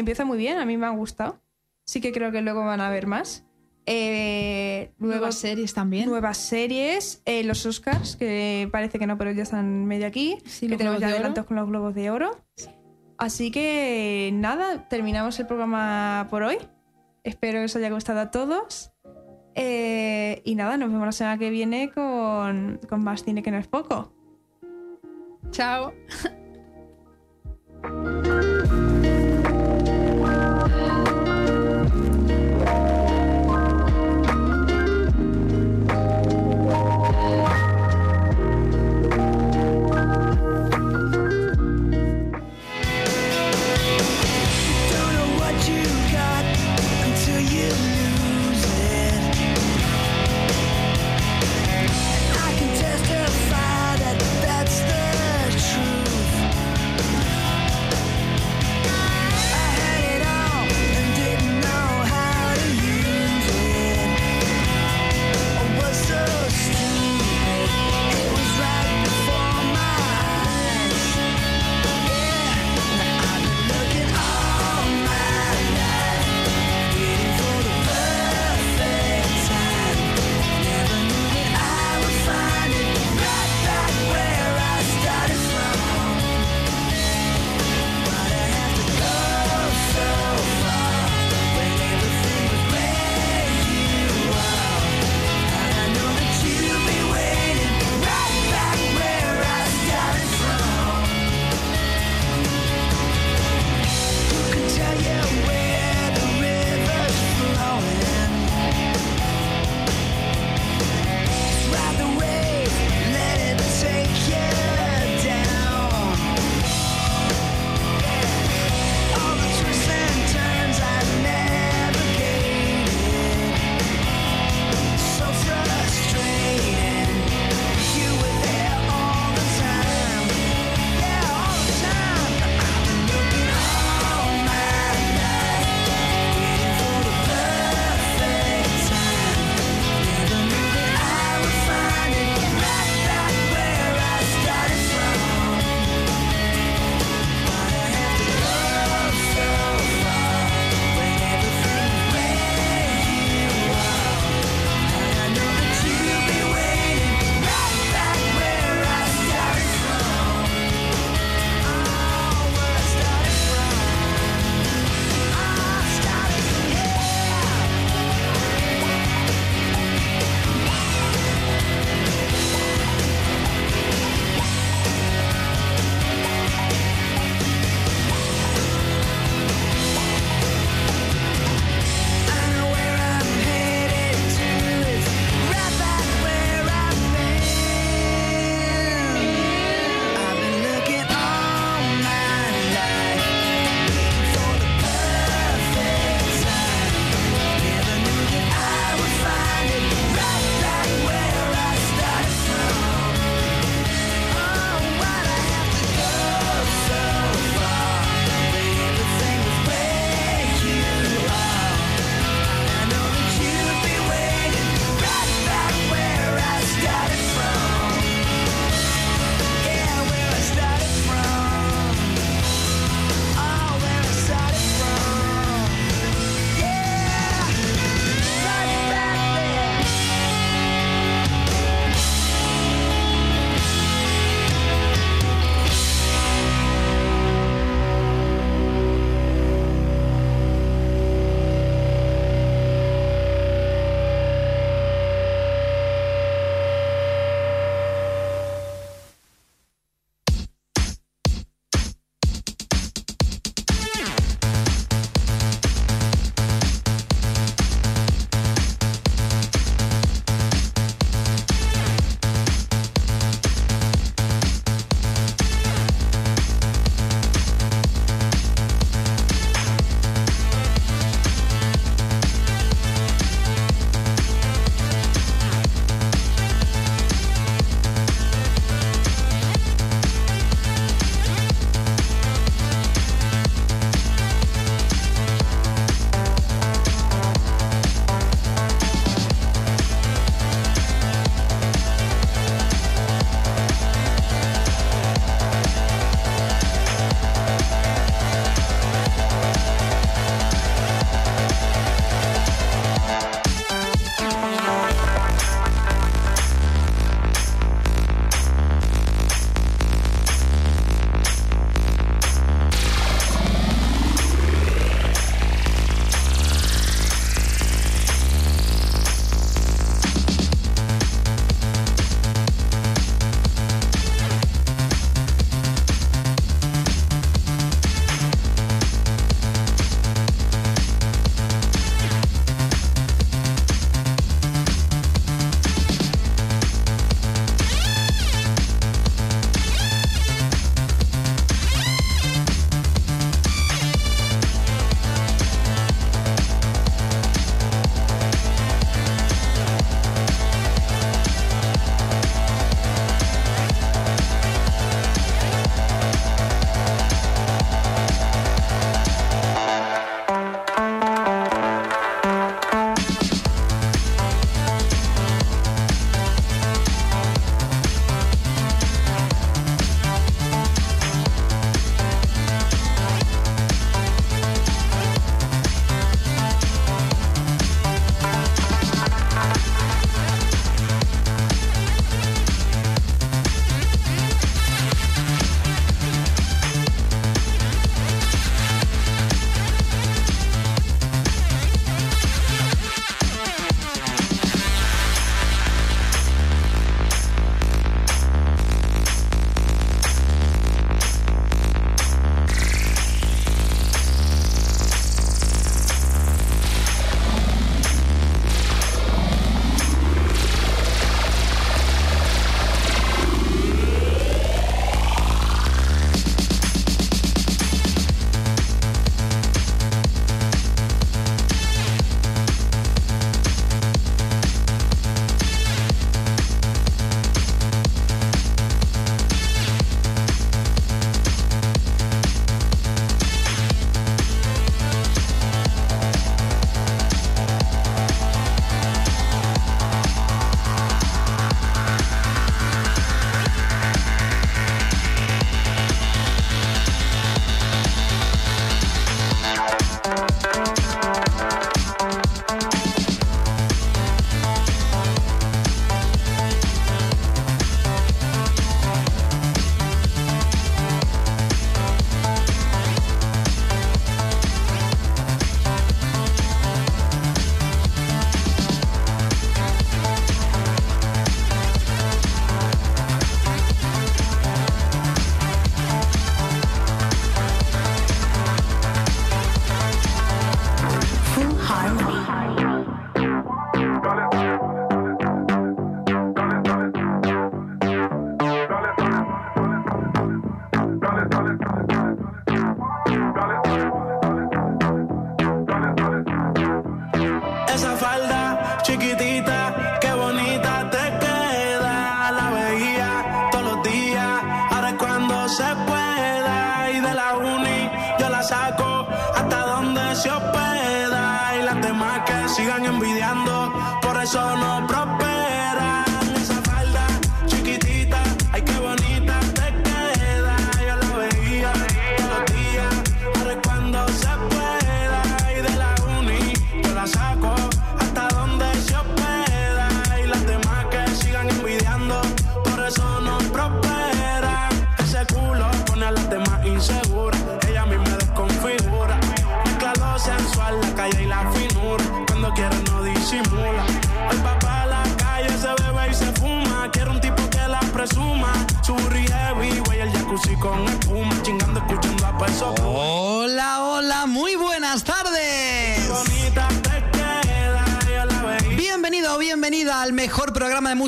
empieza muy bien, a mí me ha gustado. Sí que creo que luego van a haber más. Eh, luego, Nuevas series también. nuevas series, eh, los Oscars, que parece que no, pero ya están medio aquí. Sí, que tenemos ya adelantos con los Globos de Oro. Así que nada, terminamos el programa por hoy. Espero que os haya gustado a todos. Eh, y nada, nos vemos la semana que viene con, con más cine que no es poco. Chao.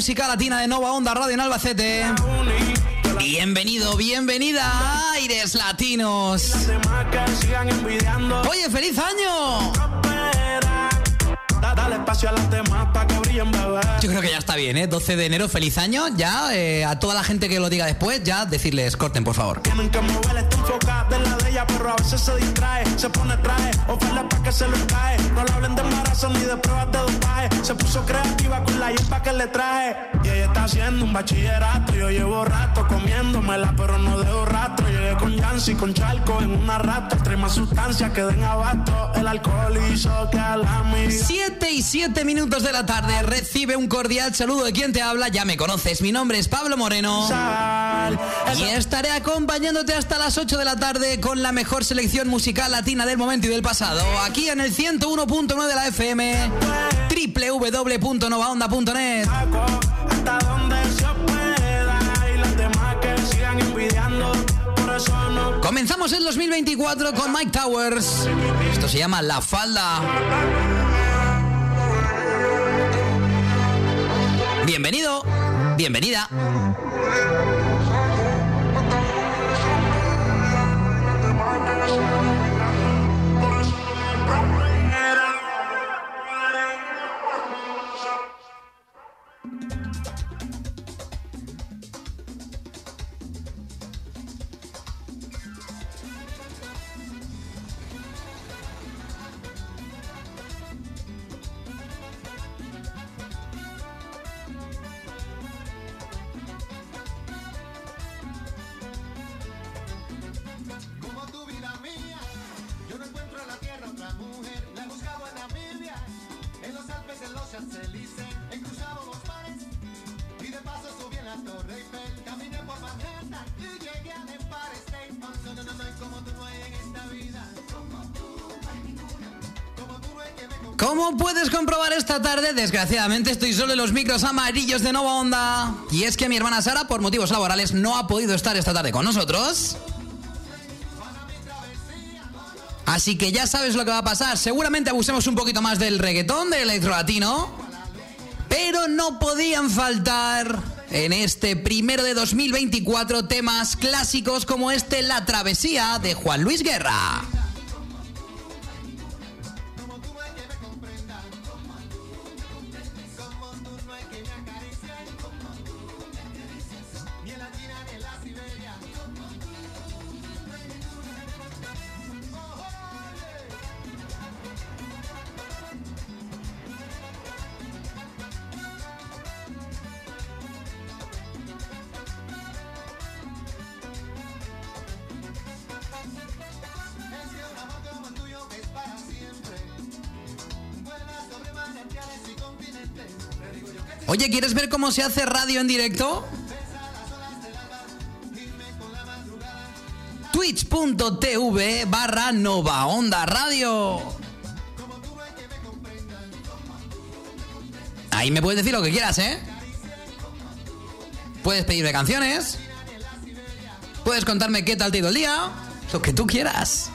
música latina de Nova Onda Radio en Albacete. Espacio a las demás pa' que brillen, bebé. Yo creo que ya está bien, ¿eh? 12 de enero, feliz año. Ya, eh, a toda la gente que lo diga después, ya decirles, corten, por favor. Tienen que mover, está enfocada en la de ella, pero a veces se distrae, se pone traje, oferta pa' que se lo cae. No le hablen de embarazo ni de pruebas de dopaje. Se puso creativa con la hierba que le traje. Y ella está haciendo un bachillerato. Yo llevo rato comiéndomela, pero no dejo rastro. Llegué con Yancy, con Charco en una rato. Trae más sustancias que den abasto. El alcohol hizo que a la amiga. 7 y 7 minutos de la tarde, recibe un cordial saludo de quien te habla. Ya me conoces, mi nombre es Pablo Moreno. Y estaré acompañándote hasta las 8 de la tarde con la mejor selección musical latina del momento y del pasado. Aquí en el 101.9 de la FM, www.novaonda.net. saco hasta donde se pueda y las demás que sigan envidiando Comenzamos el 2024 con Mike Towers. Esto se llama La Falda. Bienvenido, bienvenida. Como puedes comprobar esta tarde, desgraciadamente estoy solo en los micros amarillos de Nova Onda. Y es que mi hermana Sara, por motivos laborales, no ha podido estar esta tarde con nosotros. Así que ya sabes lo que va a pasar. Seguramente abusemos un poquito más del reggaetón, del electro latino. Pero no podían faltar en este primero de 2024 temas clásicos como este La Travesía de Juan Luis Guerra. Oye, ¿quieres ver cómo se hace radio en directo? Twitch.tv barra Nova Onda Radio. Ahí me puedes decir lo que quieras, ¿eh? Puedes pedirme canciones. Puedes contarme qué tal te ha ido el día. Lo que tú quieras.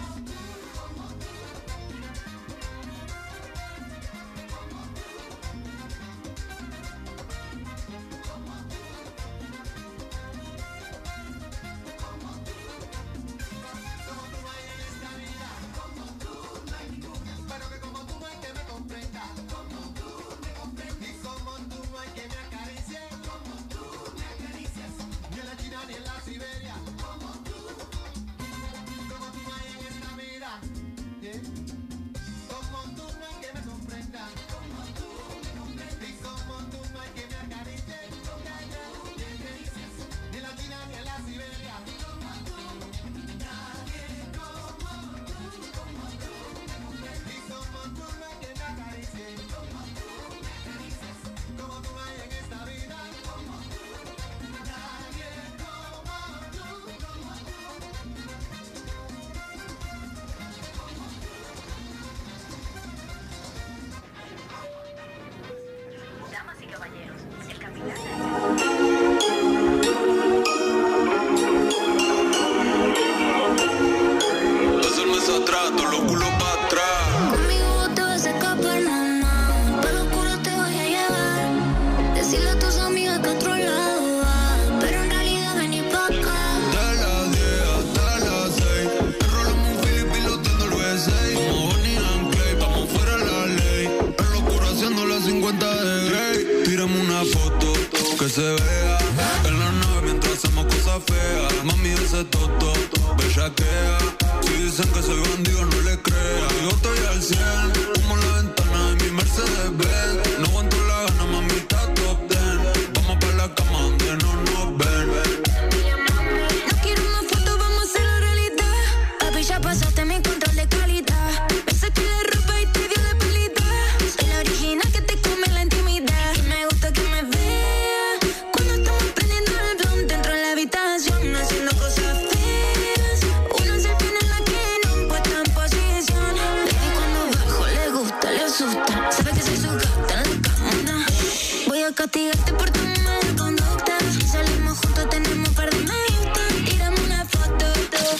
Castigarte por tu mala conducta. Si salimos juntos, tenemos un par de me gusta. Tírame una foto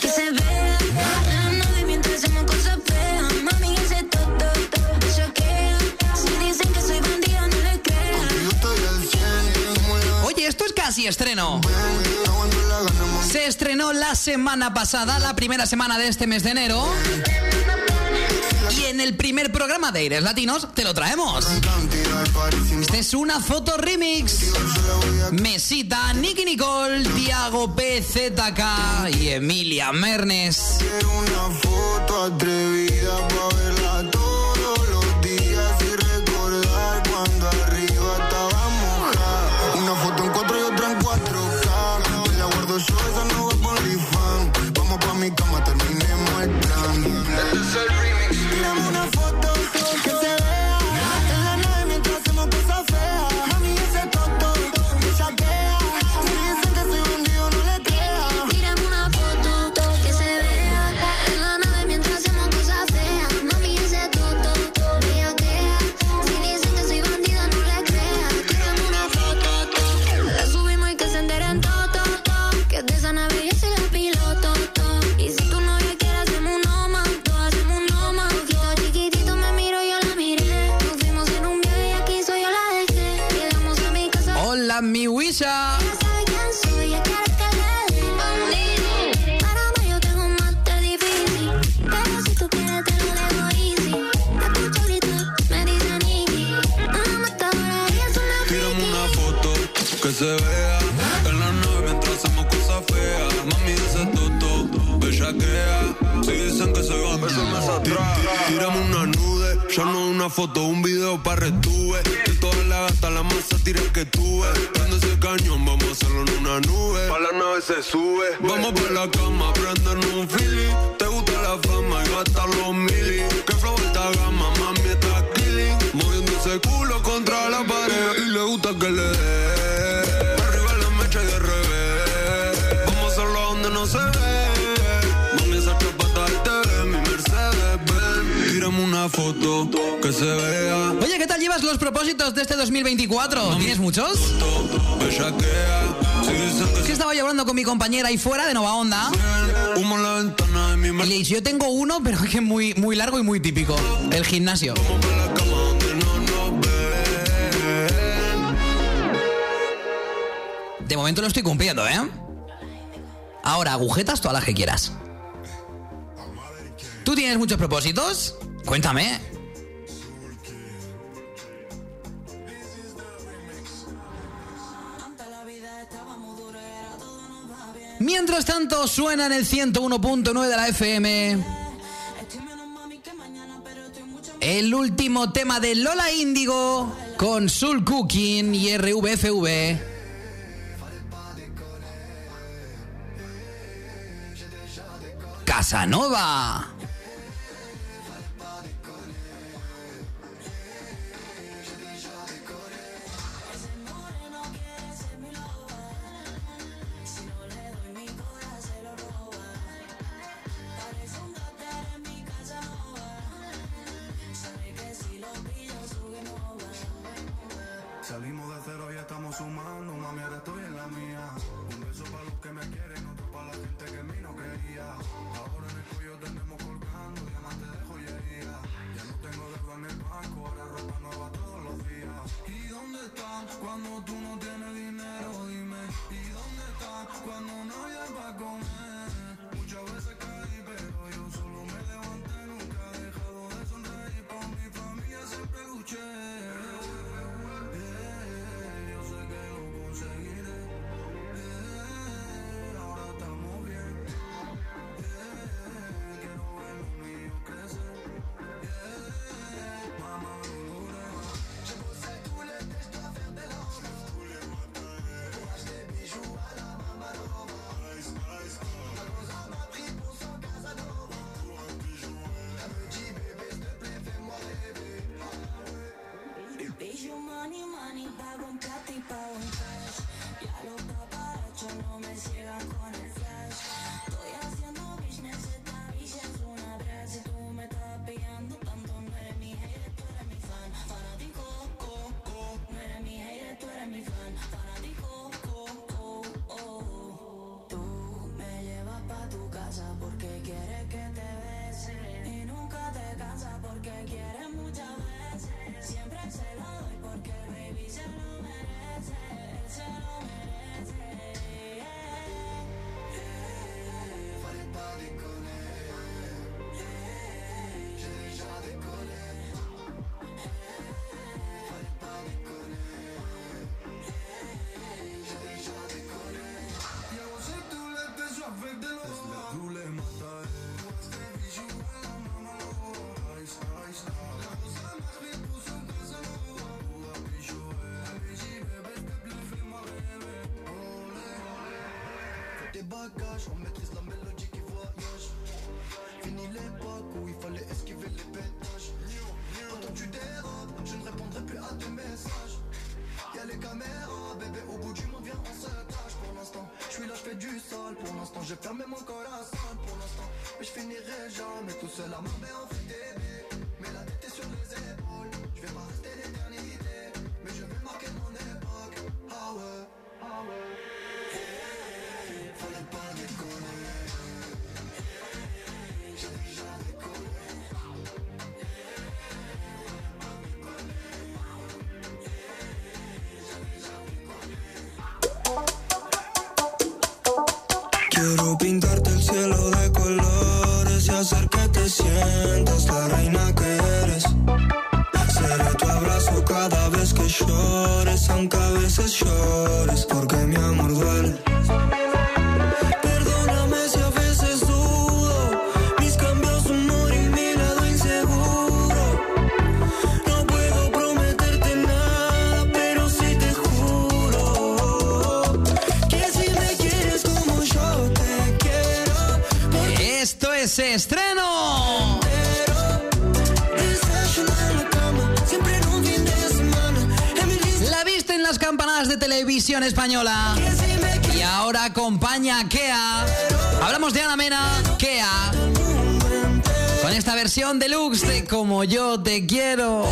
que se vea. En la nave mientras hacemos cosas feas. Mami, ese toto, bellaquea. Si dicen que soy bandida, no le creas. Yo estoy al 100, como la Oye, esto es casi estreno. Se estrenó la semana pasada, la primera semana de este mes de enero. El primer programa de Aires Latinos te lo traemos. Este es una foto remix. Mesita, Nicky Nicole, Tiago PZK y Emilia Mernes. Una foto atrevida pa' verla Si dicen que soy bandido, Tí- tírame una nude. Ya no una foto, un video para retuve. Que toda la gata, la masa tira que tuve. Prende ese cañón, vamos a hacerlo en una nube. Pa' la nave se sube. Vamos por la cama, prendernos un feeling. Te gusta la fama y gastar los mili. Que flow alta gama, mami, está killing. Moviendo ese culo contra se vea. Oye, ¿qué tal llevas los propósitos de este 2024? ¿Tienes muchos? Que Es que estaba yo hablando con mi compañera ahí fuera de Nova Onda. Y le yo tengo uno, pero que es muy, muy largo y muy típico. El gimnasio. De momento lo estoy cumpliendo, ¿eh? Ahora, agujetas todas las que quieras. ¿Tú tienes muchos propósitos? Cuéntame. Mientras tanto, suena en el 101.9 de la FM. El último tema de Lola Índigo con Soul Cooking y RVFV. Casanova. Salimos de cero y estamos sumando, mami, ahora estoy en la mía. Un beso para los que me quieren, otro para la gente que a mí no quería. Ahora en el cuello tenemos colgando diamantes de joyería. Ya no tengo deuda en el banco, ahora ropa nueva todos los días. ¿Y dónde están cuando tú no tienes dinero? Dime. ¿Y dónde están cuando no hay para comer? bagages, on maîtrise la mélodie qui voyage. Fini l'époque où il fallait esquiver les pétages. Quand tu dérobes, je ne répondrai plus à tes messages. Y'a les caméras, bébé, au bout du monde, viens, on se cache pour l'instant. Je suis là, je du sale pour l'instant. J'ai fermé mon corps à sol pour l'instant. Mais je finirai jamais tout seul à ma mère versión deluxe de Como yo te quiero.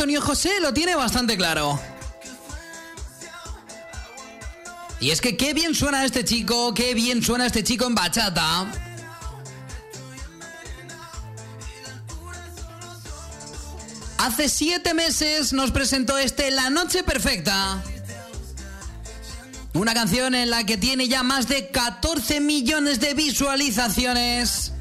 Antonio José lo tiene bastante claro. Y es que qué bien suena este chico, qué bien suena este chico en bachata. Hace siete meses nos presentó este La Noche Perfecta. Una canción en la que tiene ya más de 14 millones de visualizaciones.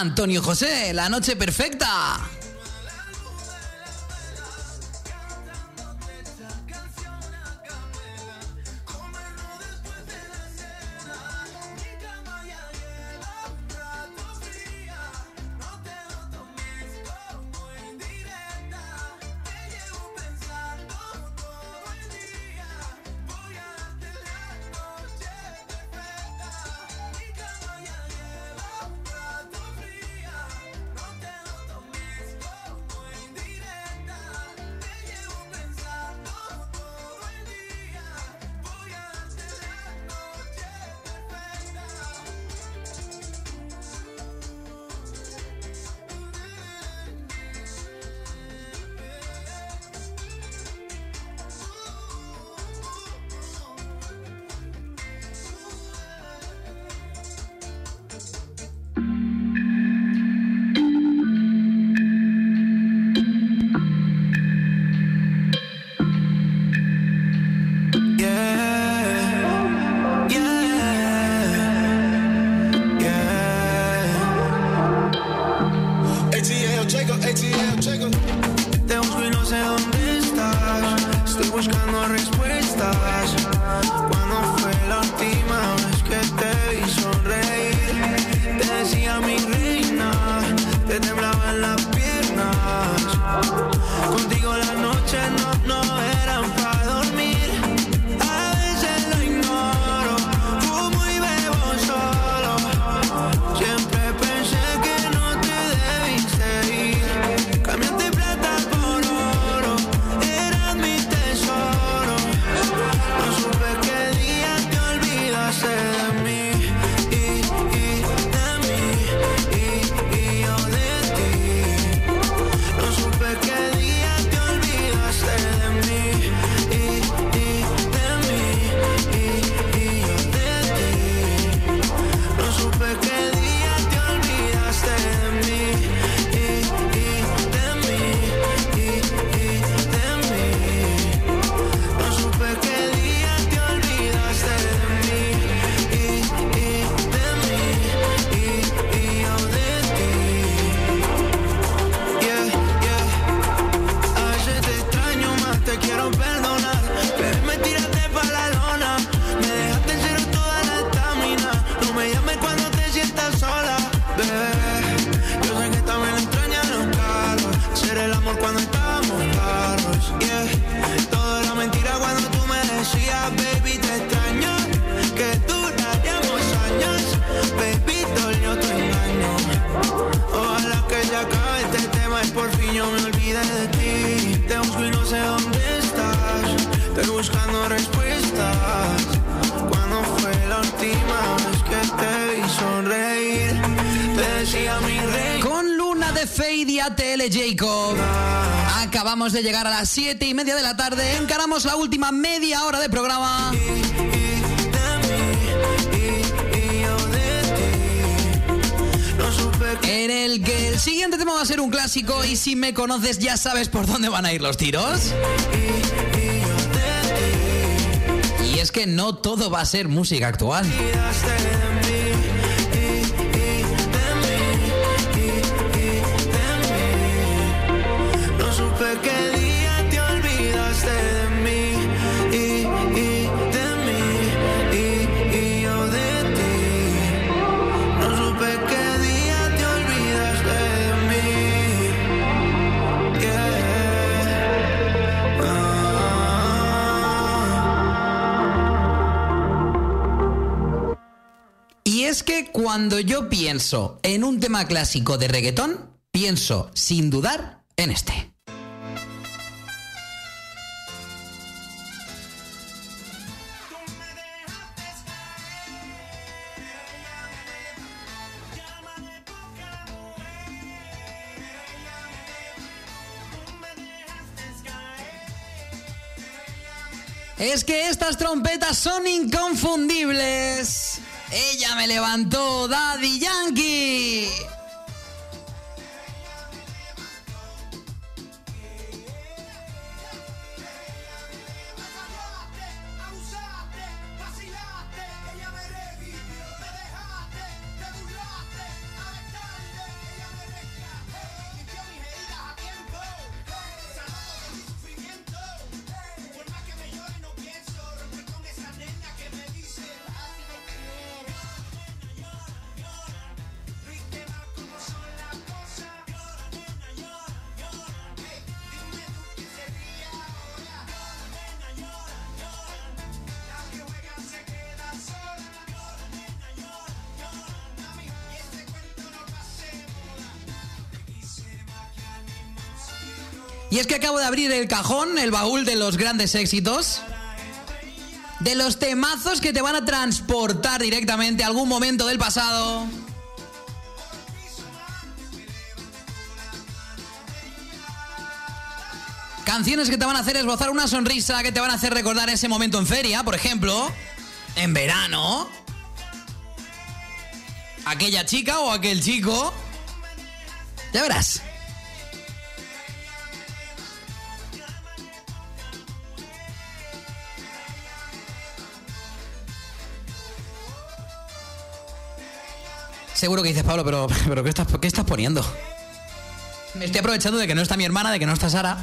Antonio José, la noche perfecta. de llegar a las 7 y media de la tarde, encaramos la última media hora de programa. En el que el siguiente tema va a ser un clásico y si me conoces ya sabes por dónde van a ir los tiros. Y es que no todo va a ser música actual. es que cuando yo pienso en un tema clásico de reggaetón, pienso sin dudar en este. Es que estas trompetas son inconfundibles. Ella me levantó, Daddy Yankee. Y es que acabo de abrir el cajón, el baúl de los grandes éxitos. De los temazos que te van a transportar directamente a algún momento del pasado. Canciones que te van a hacer esbozar una sonrisa, que te van a hacer recordar ese momento en feria, por ejemplo, en verano. Aquella chica o aquel chico. Ya verás. Seguro que dices, Pablo, pero, pero ¿qué, estás, ¿qué estás poniendo? Me estoy aprovechando de que no está mi hermana, de que no está Sara.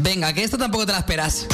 Venga, que esto tampoco te la esperas.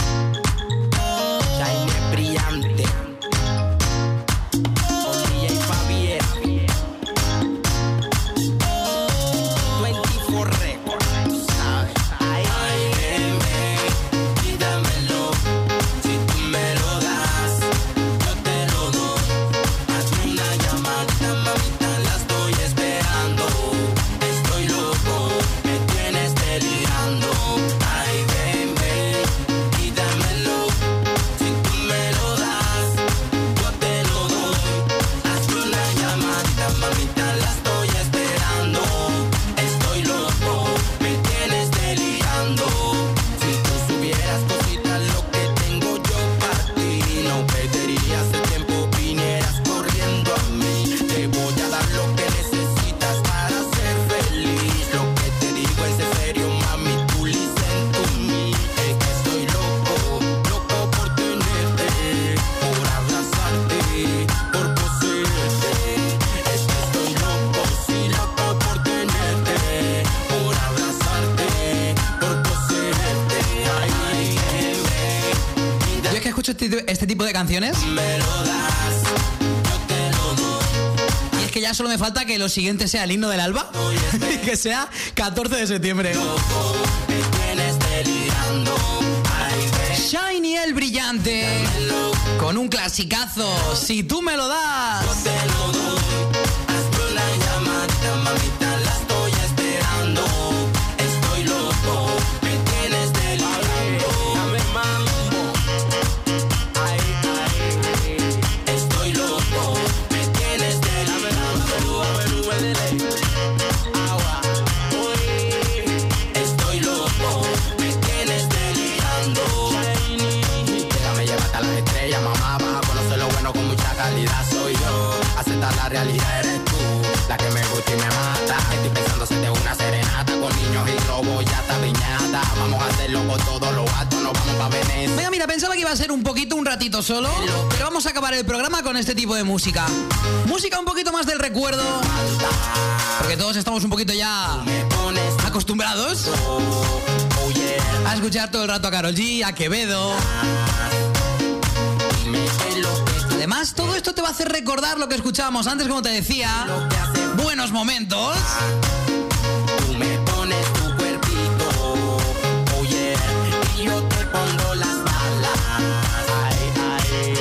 Canciones y es que ya solo me falta que lo siguiente sea el himno del alba y que sea 14 de septiembre. Shiny el brillante con un clasicazo. Si tú me lo das. La realidad eres tú, la que me gusta y me mata. Estoy pensando hacerte una serenata con niños y globos, ya está piñata. Vamos a hacerlo con todo lo alto, nos vamos pa' Venecia. Venga, mira, pensaba que iba a ser un poquito, un ratito solo, pero vamos a acabar el programa con este tipo de música. Música un poquito más del recuerdo, porque todos estamos un poquito ya acostumbrados a escuchar todo el rato a Karol G, a Quevedo. Además, todo esto te va a hacer recordar lo que escuchábamos antes, como te decía. Buenos momentos. Tú me pones tu cuerpito, oh yeah, y yo te pongo las balas. Ay, ay,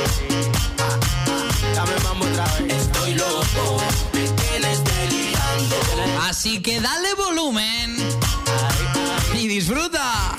ah, ah, dame mambo otra vez. Estoy loco, me tienes delirando. Así que dale volumen y disfruta.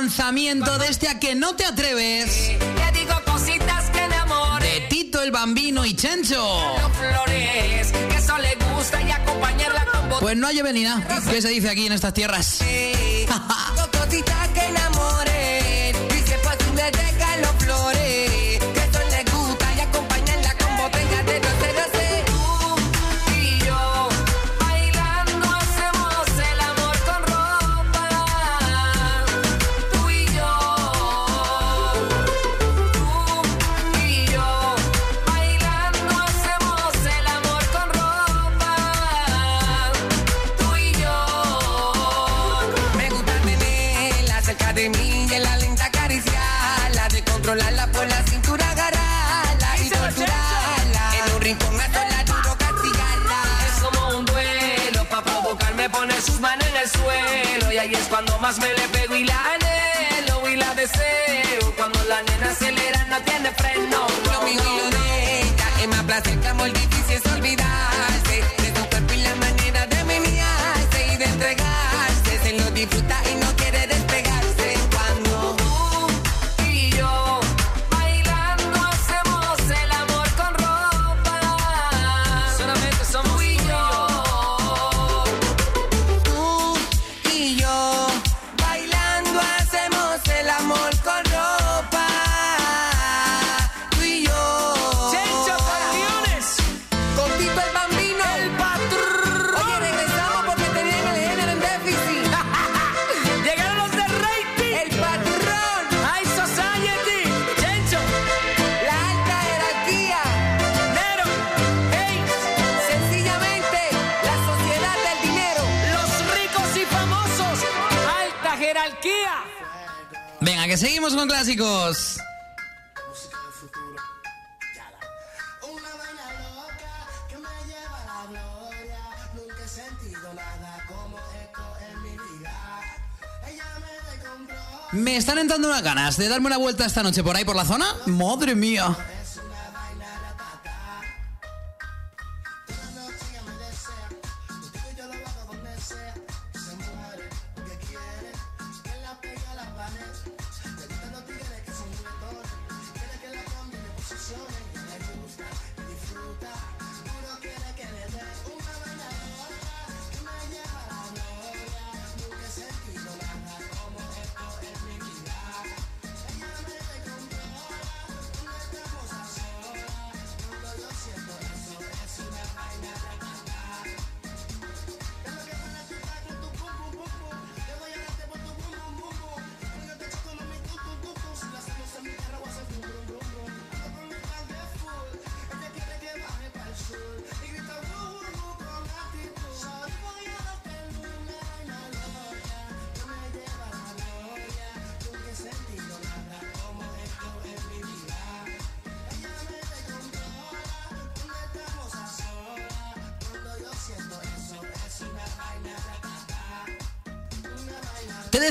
Lanzamiento de este A que no te atreves. Te digo cositas que enamore. De Tito el Bambino y Chencho. Flores, que eso le gusta y acompañarla con botella. Pues no hay Evelina. ¿Qué se dice aquí en estas tierras? cositas que enamore. Dice pues tú me regalo ahí es cuando más me le pego y la anhelo y la deseo. Cuando la nena acelera no tiene freno. Lo mío y lo de ella es más placer que amor Me descontrola. Me están entrando unas ganas de darme una vuelta esta noche por ahí por la zona. Madre mía.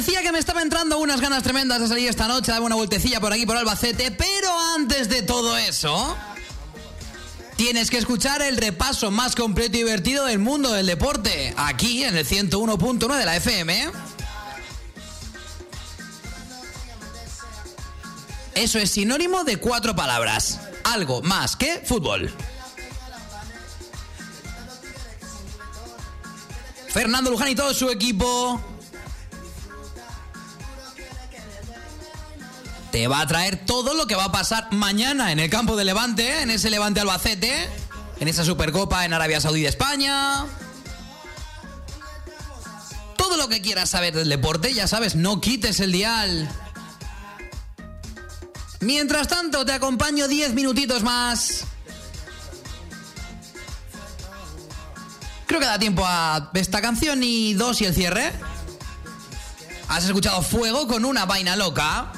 Decía que me estaba entrando unas ganas tremendas de salir esta noche, dar una vueltecilla por aquí, por Albacete, pero antes de todo eso, tienes que escuchar el repaso más completo y divertido del mundo del deporte, aquí en el 101.9 de la FM. Eso es sinónimo de cuatro palabras, algo más que fútbol. Fernando Luján y todo su equipo te va a traer todo lo que va a pasar mañana en el campo de Levante, en ese Levante Albacete, en esa Supercopa en Arabia Saudí de España. Todo lo que quieras saber del deporte, ya sabes, no quites el dial. Mientras tanto, te acompaño 10 minutitos más. Creo que da tiempo a esta canción y dos y el cierre. Has escuchado Fuego con una vaina loca.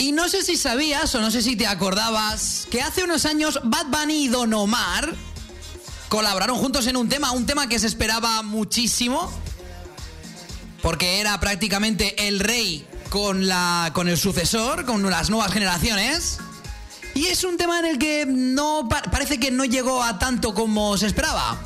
Y no sé si sabías o no sé si te acordabas que hace unos años Bad Bunny y Don Omar colaboraron juntos en un tema, un tema que se esperaba muchísimo, porque era prácticamente el rey con, la, con el sucesor, con las nuevas generaciones. Y es un tema en el que no pa- parece que no llegó a tanto como se esperaba.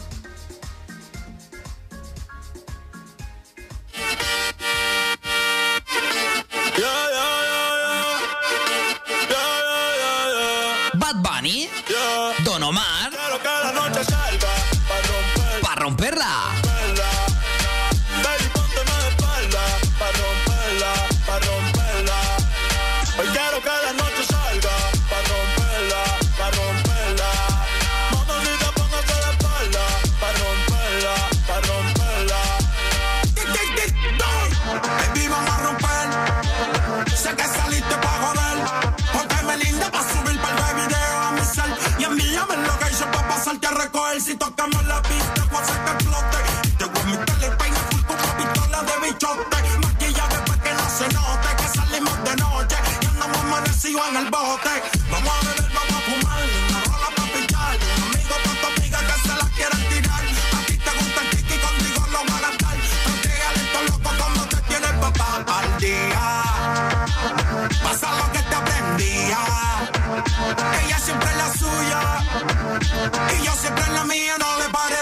En el bote. Vamos a beber, vamos a fumar. Una rola pa' pichar. Un amigo pa' tu amiga que se la quieran tirar. A ti te gusta el kiki, contigo lo voy a gastar. Tranquila, esto loco como te tiene el papá al día. Pasa lo que te aprendía. Ella siempre es la suya. Y yo siempre en la mía. No le pare,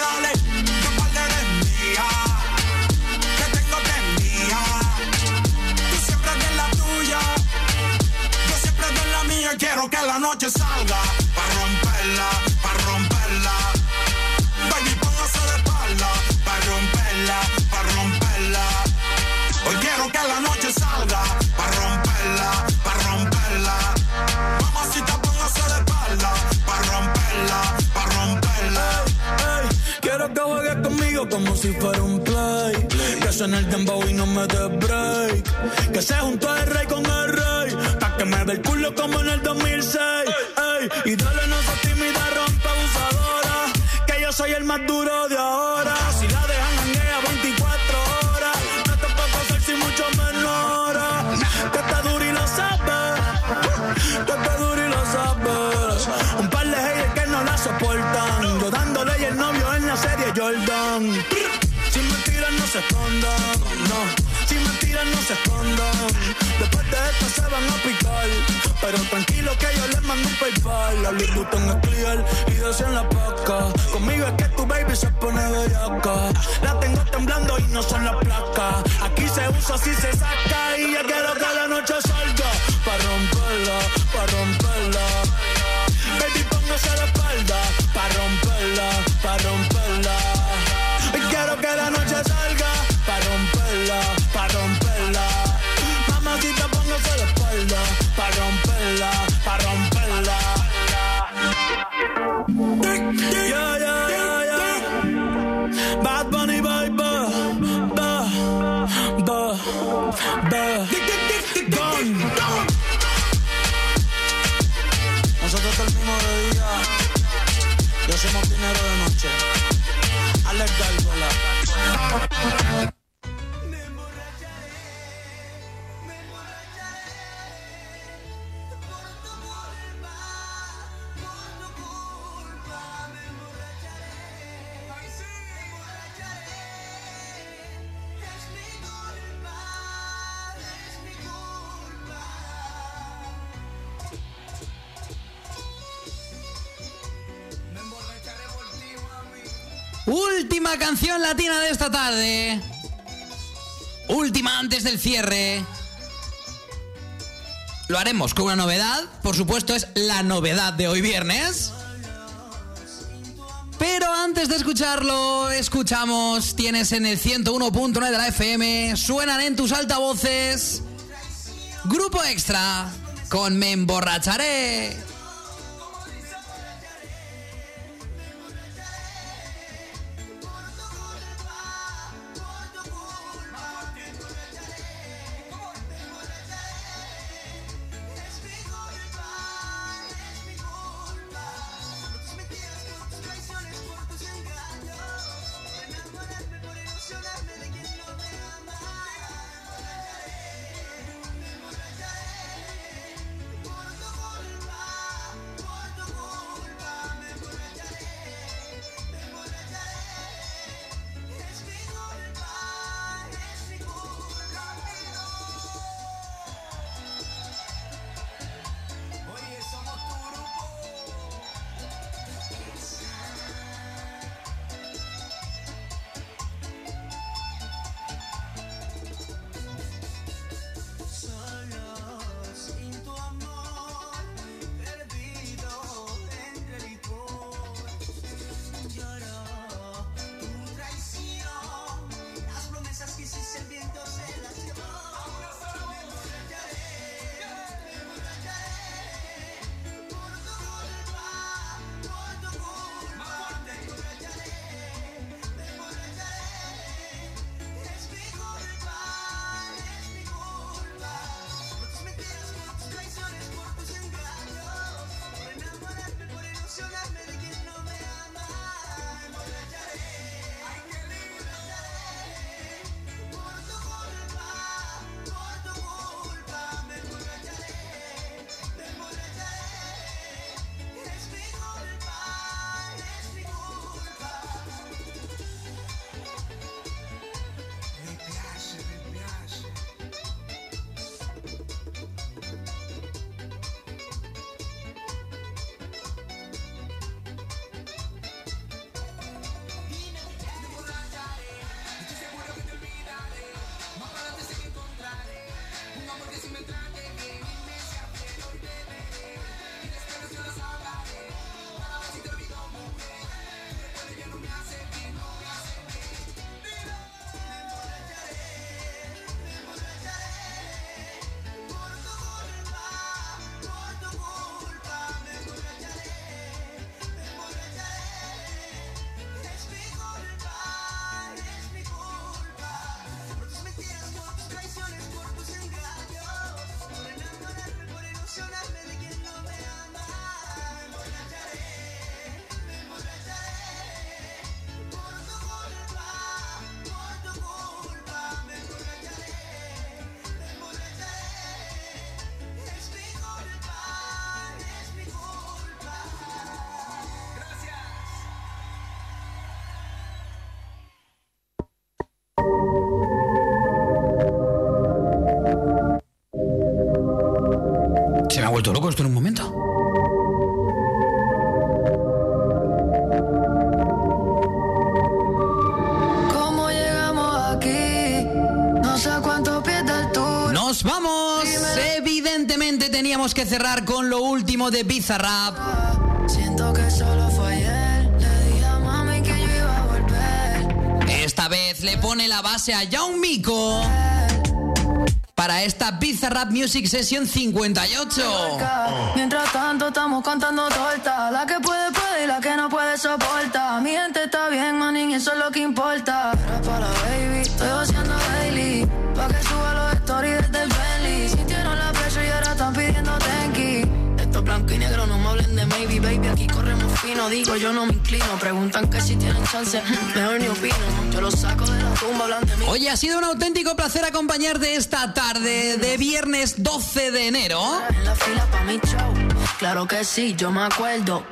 que la noche salga. Para romperla, para romperla. Baby, póngase de espalda. Para romperla, para romperla. Hoy quiero que la noche salga para romperla, para romperla. Mamacita, póngase de espalda para romperla, para romperla. Ey, quiero que juegues conmigo como si fuera un play. Que suene el dembow y no me dé break. Que se junto el rey con el rey. Pa' que me dé el culo como en el 2006. Y dale no seas tímida, rompe abusadora. Que yo soy el más duro de ahora. Si la dejan janguea 24 horas. No te puedo sexy mucho menor. Que está duro y lo sabes. Que está duro y lo sabes. Un par de haters que no la soportan. Yo dándole y el novio en la serie Jordan. Si mentiras no se escondan, no. Si mentiras no se escondan. Esto se van a picar. Pero tranquilo que yo les mando un PayPal. La Louis Vuitton es clear y decían la paca. Conmigo es que tu baby se pone bellaca. La tengo temblando y no son las placas. Aquí se usa si se saca. Y ya quiero que la noche salga. Pa' romperla, pa' romperla. Baby, póngase la espalda. Pa' romperla, pa' romperla. Canción latina de esta tarde. Última antes del cierre. Lo haremos con una novedad. Por supuesto, es la novedad de hoy viernes. Pero antes de escucharlo, escuchamos, tienes en el 101.9 de la FM, suenan en tus altavoces. Grupo Extra con Me emborracharé. Vuelto loco esto en un momento. ¿Cómo llegamos aquí? No sé a cuánto pies de altura. ¡Nos vamos! Evidentemente teníamos que cerrar con lo último de Bizarrap. Siento que solo fue ayer. Le dije a mami que yo iba a volver. Esta vez le pone la base a Young Miko para esta Bizarrap Music Session 58. Mientras tanto estamos contando torta. La que puede, puede y la que no puede soporta. Mi gente está bien, manín, eso es lo que importa. Maybe, baby. Aquí corremos fino, digo, yo no me inclino. Preguntan que si tienen chance, mejor ni opino. Yo los saco de la tumba, hablan de mí. Oye, ha sido un auténtico placer acompañarte esta tarde de viernes 12 de enero. En la fila pa' mi show. Claro que sí, yo me acuerdo.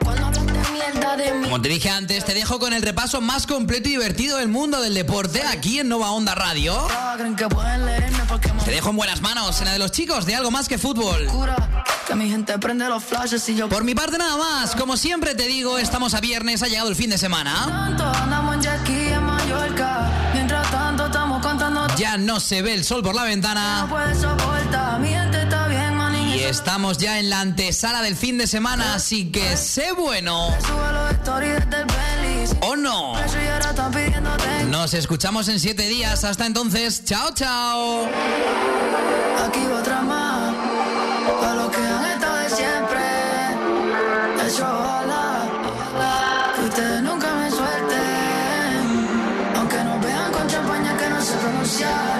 Como te dije antes, te dejo con el repaso más completo y divertido del mundo del deporte aquí en Nova Onda Radio. Te dejo en buenas manos, en la de los chicos de algo más que fútbol. Por mi parte nada más, como siempre te digo, estamos a viernes, ha llegado el fin de semana. Ya no se ve el sol por la ventana estamos ya en la antesala del fin de semana, así que sé bueno o no. Nos escuchamos en siete días. Hasta entonces, chao, chao. Aquí otra más. A los que han estado de siempre. Eso ojalá, que ustedes nunca me suelten. Aunque nos vean con champaña que no sé pronunciar.